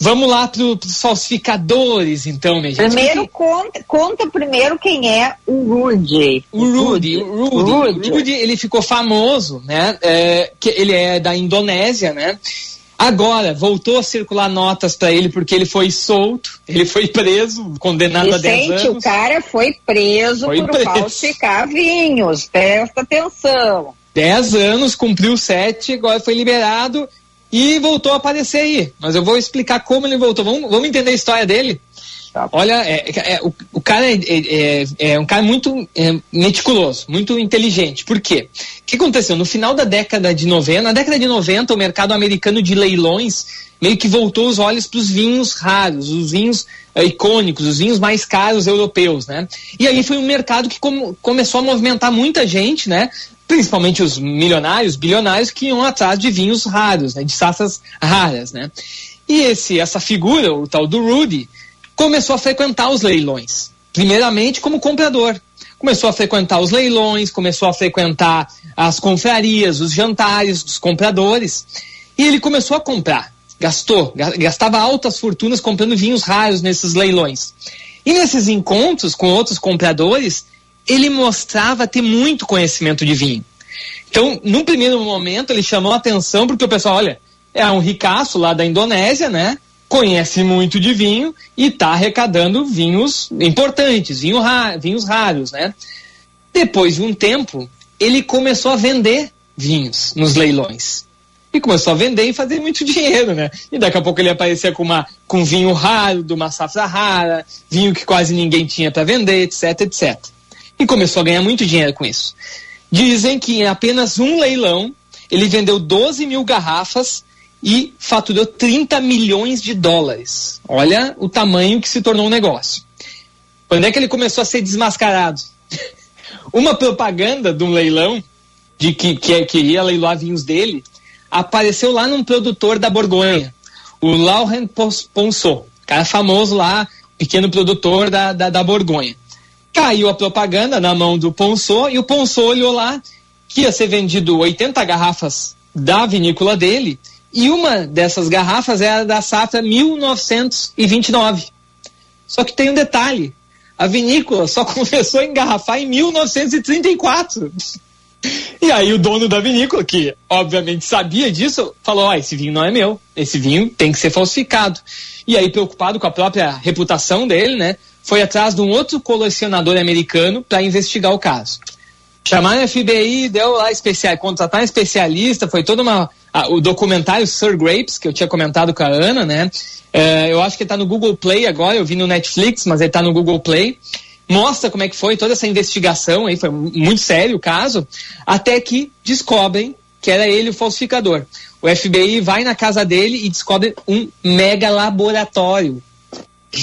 Vamos lá para os falsificadores, então, minha gente. Primeiro, conta, conta primeiro quem é o Rudy. O Rudy, o Rudy, Rudy. o Rudy, ele ficou famoso, né? É, que ele é da Indonésia, né? Agora, voltou a circular notas para ele porque ele foi solto, ele foi preso, condenado a 10 Vicente, o anos. cara foi preso Foi por preso. falsificar vinhos. Presta atenção. 10 anos, cumpriu 7, agora foi liberado e voltou a aparecer aí. Mas eu vou explicar como ele voltou. Vamos, vamos entender a história dele? Olha, é, é- o, o cara é, é- é- é um cara muito é, meticuloso, muito inteligente. Por quê? O que aconteceu? No final da década de 90, na década de 90, o mercado americano de leilões meio que voltou os olhos para os vinhos raros, os vinhos icônicos, os vinhos mais caros europeus, né? E aí foi um mercado que come- começou a movimentar muita gente, né? Principalmente os milionários, bilionários que iam atrás de vinhos raros, né? De safras raras, né? E esse, essa figura, o tal do Rudy, começou a frequentar os leilões. Primeiramente como comprador. Começou a frequentar os leilões, começou a frequentar as confrarias, os jantares dos compradores. E ele começou a comprar. Gastou, ga- gastava altas fortunas comprando vinhos raros nesses leilões. E nesses encontros com outros compradores, ele mostrava ter muito conhecimento de vinho. Então, num primeiro momento, ele chamou a atenção porque o pessoal, olha, é um ricaço lá da Indonésia, né? Conhece muito de vinho e está arrecadando vinhos importantes, vinho ra- vinhos raros, né? Depois de um tempo, ele começou a vender vinhos nos leilões. E começou a vender e fazer muito *laughs* dinheiro, né? E daqui a pouco ele aparecia com, uma, com vinho raro, de uma safra rara, vinho que quase ninguém tinha para vender, etc, etc. E começou a ganhar muito dinheiro com isso. Dizem que em apenas um leilão ele vendeu 12 mil garrafas e faturou 30 milhões de dólares. Olha o tamanho que se tornou o negócio. Quando é que ele começou a ser desmascarado? *laughs* Uma propaganda de um leilão de que, que, que ia leiloar vinhos dele apareceu lá num produtor da Borgonha, o Laurent Ponsot, cara famoso lá, pequeno produtor da, da, da Borgonha. Caiu a propaganda na mão do Ponsot e o Ponsot olhou lá que ia ser vendido 80 garrafas da vinícola dele e uma dessas garrafas era da safra 1929. Só que tem um detalhe: a vinícola só *laughs* começou a engarrafar em 1934. *laughs* E aí o dono da vinícola, que obviamente sabia disso, falou: ó, esse vinho não é meu, esse vinho tem que ser falsificado. E aí, preocupado com a própria reputação dele, né, foi atrás de um outro colecionador americano para investigar o caso. Chamaram a FBI, deu lá especial, contratar um especialista, foi toda uma. o documentário Sir Grapes, que eu tinha comentado com a Ana, né? É, eu acho que ele tá no Google Play agora, eu vi no Netflix, mas ele tá no Google Play. Mostra como é que foi toda essa investigação aí, foi mu- muito sério o caso, até que descobrem que era ele o falsificador. O FBI vai na casa dele e descobre um mega laboratório.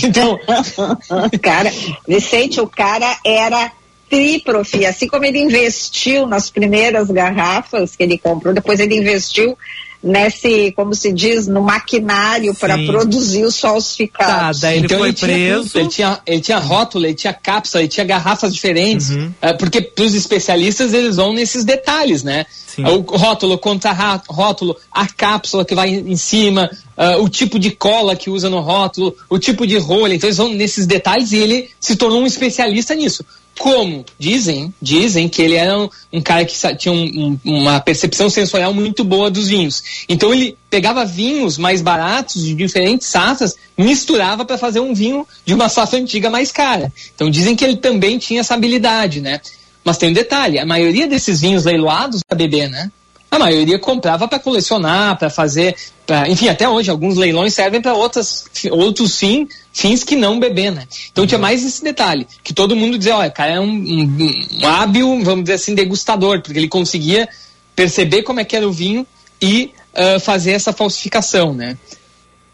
Então, *laughs* cara, Vicente, o cara era tríprofe, assim como ele investiu nas primeiras garrafas que ele comprou, depois ele investiu nesse, como se diz, no maquinário para produzir os falsificados. Tá, daí ele foi tinha preso. tudo, Ele tinha, ele tinha rótulo, ele tinha cápsula, ele tinha garrafas diferentes. Uhum. eh, porque para os especialistas eles vão nesses detalhes, né? Sim. O rótulo, contra ra- rótulo, a cápsula que vai em cima, ah, o tipo de cola que usa no rótulo, o tipo de rolha. Então eles vão nesses detalhes e ele se tornou um especialista nisso. Como dizem, dizem que ele era um, um cara que tinha um- um- uma percepção sensorial muito boa dos vinhos. Então ele pegava vinhos mais baratos de diferentes safras, misturava para fazer um vinho de uma safra antiga mais cara. Então dizem que ele também tinha essa habilidade, né? Mas tem um detalhe, a maioria desses vinhos leiloados para beber, né? A maioria comprava para colecionar, para fazer, pra, enfim, até hoje alguns leilões servem para outras outros fim, fins que não beber, né? Então tinha mais esse detalhe, que todo mundo dizia, olha, cara é um, um- um hábil, vamos dizer assim, degustador, porque ele conseguia perceber como é que era o vinho e ah, fazer essa falsificação, né?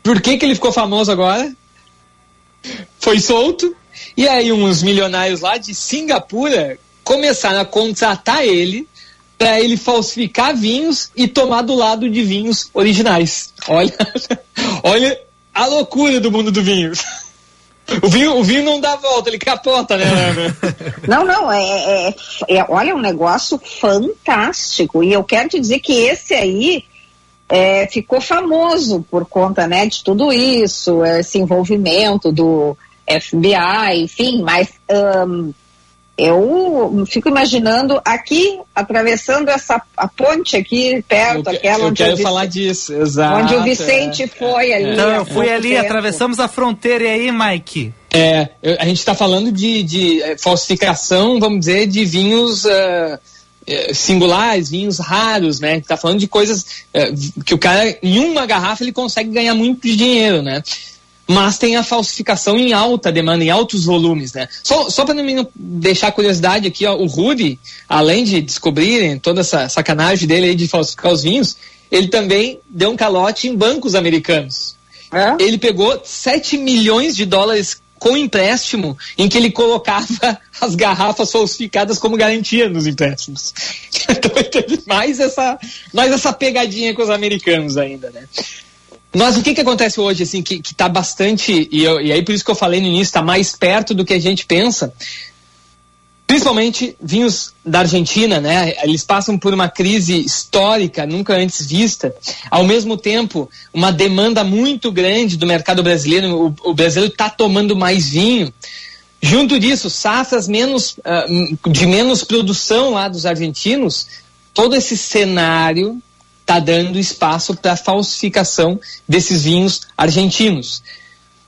Por que que ele ficou famoso agora? Foi solto e aí uns milionários lá de Singapura começaram a contratar ele para ele falsificar vinhos e tomar do lado de vinhos originais. Olha, *laughs* olha a loucura do mundo do vinho. O vinho, o vinho não dá volta, ele capota, né? *laughs* Não, não, é, é, é- olha, um negócio fantástico. E eu quero te dizer que esse aí é, ficou famoso por conta, né, de tudo isso, esse envolvimento do FBI, enfim, mas ahn, eu fico imaginando aqui, atravessando essa a ponte aqui perto, Eu, que- aquela eu onde, quero falar disso, exato. onde o Vicente é. foi ali. Então, eu fui ali, tempo. atravessamos a fronteira e aí, Mike? É, eu- a gente está falando de, de, eh, falsificação, vamos dizer, de vinhos eh, singulares, vinhos raros, né? Está falando de coisas que o cara, em uma garrafa, ele consegue ganhar muito dinheiro, né? Mas tem a falsificação em alta demanda, em altos volumes, né? Só, só para não deixar a curiosidade aqui, ó, o Rudy, além de descobrirem toda essa sacanagem dele aí de falsificar os vinhos, ele também deu um calote em bancos americanos. Ele pegou 7 milhões de dólares com empréstimo em que ele colocava *laughs* as garrafas falsificadas como garantia nos empréstimos. *laughs* Então ele teve mais essa, mais essa pegadinha com os americanos ainda, né? Mas o que que acontece hoje, assim, que, que tá bastante, e, eu- e aí por isso que eu falei no início, tá mais perto do que a gente pensa, principalmente vinhos da Argentina, né? Eles passam por uma crise histórica nunca antes vista. Ao mesmo tempo, uma demanda muito grande do mercado brasileiro. O, o brasileiro está tomando mais vinho. Junto disso, safras menos, ah, de menos produção lá dos argentinos. Todo esse cenário está dando espaço para falsificação desses vinhos argentinos.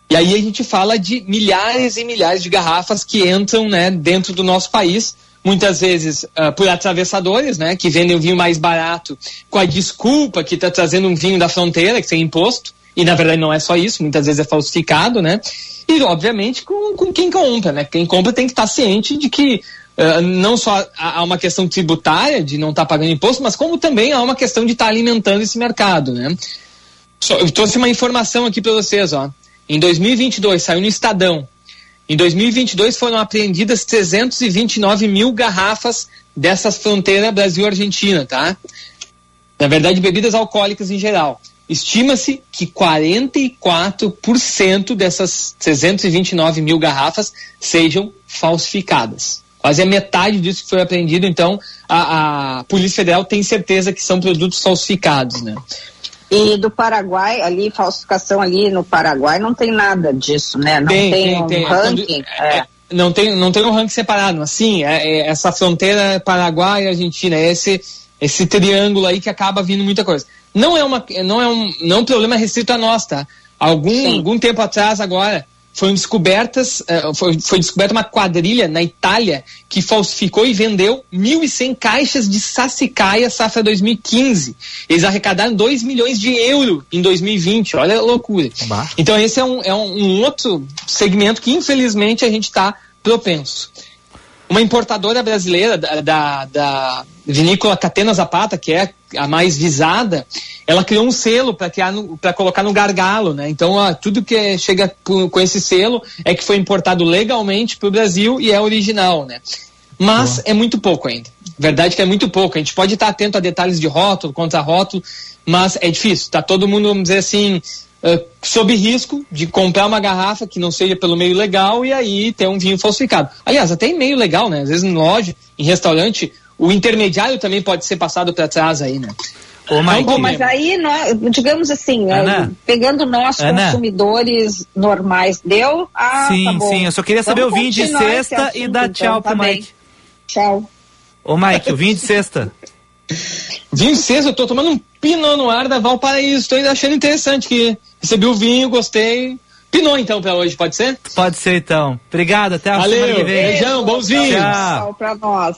E aí a gente fala de milhares e milhares de garrafas que entram né, dentro do nosso país, muitas vezes ah, por atravessadores, né, que vendem o vinho mais barato com a desculpa que está trazendo um vinho da fronteira, que tem imposto, e na verdade não é só isso, muitas vezes é falsificado, né? E obviamente com, com quem compra, né? Quem compra tem que estar ciente de que ah, não só há uma questão tributária de não estar pagando imposto, mas como também há uma questão de estar alimentando esse mercado, né? Só- eu trouxe uma informação aqui para vocês, ó. Em 2022, saiu no Estadão. Em 2022 foram apreendidas 329 mil garrafas dessa fronteira Brasil-Argentina, tá? Na verdade, bebidas alcoólicas em geral. Estima-se que 44% dessas 329 mil garrafas sejam falsificadas. Quase a metade disso que foi apreendido, então a, a Polícia Federal tem certeza que são produtos falsificados, né? E do Paraguai, ali, falsificação ali no Paraguai, não tem nada disso, né? Não tem, um ranking. é. Não tem, não tem um ranking separado. Assim, é, é essa fronteira Paraguai e Argentina, é esse, esse triângulo aí que acaba vindo muita coisa. Não é, uma, não é, um, não é um problema restrito a nós, tá? Algum, algum tempo atrás, agora, foram descobertas, eh, foi, foi descoberta uma quadrilha na Itália que falsificou e vendeu 1.100 caixas de sassicaia safra 2015. Eles arrecadaram 2 milhões de euros em 2020. Olha a loucura. Então esse é um, é um, um outro segmento que infelizmente a gente está propenso. Uma importadora brasileira da, da, da vinícola Catena Zapata, que é a mais visada, ela criou um selo para colocar no gargalo, né? Então, ó, tudo que é- chega com esse selo é que foi importado legalmente para o Brasil e é original, né? Mas é muito pouco ainda. Verdade que é muito pouco. A gente pode estar atento a detalhes de rótulo, contra rótulo, mas é difícil. Tá todo mundo, vamos dizer assim, eh, sob risco de comprar uma garrafa que não seja pelo meio legal e aí ter um vinho falsificado. Aliás, até em meio legal, né? Às vezes em loja, em restaurante, o intermediário também pode ser passado para trás aí, né? Ô, Mike. Bom, mas aí, nós, digamos assim, Ana. eh, pegando nós Ana. consumidores normais, deu? Ah, sim, tá sim. Eu só queria saber Vamos o vinho de sexta e assunto, dar então, tchau tá pro bem. Mike. Tchau. Ô, Mike, o vinho de sexta. *laughs* Vinho sexta, eu tô tomando um Pinot Noir da Valparaíso. Tô ainda achando interessante que recebi o vinho, gostei. Pinot então pra hoje, pode ser? Pode ser então. Obrigado, até a Valeu, semana que vem. beijão, bons vinhos. Tchau. Tchau pra nós.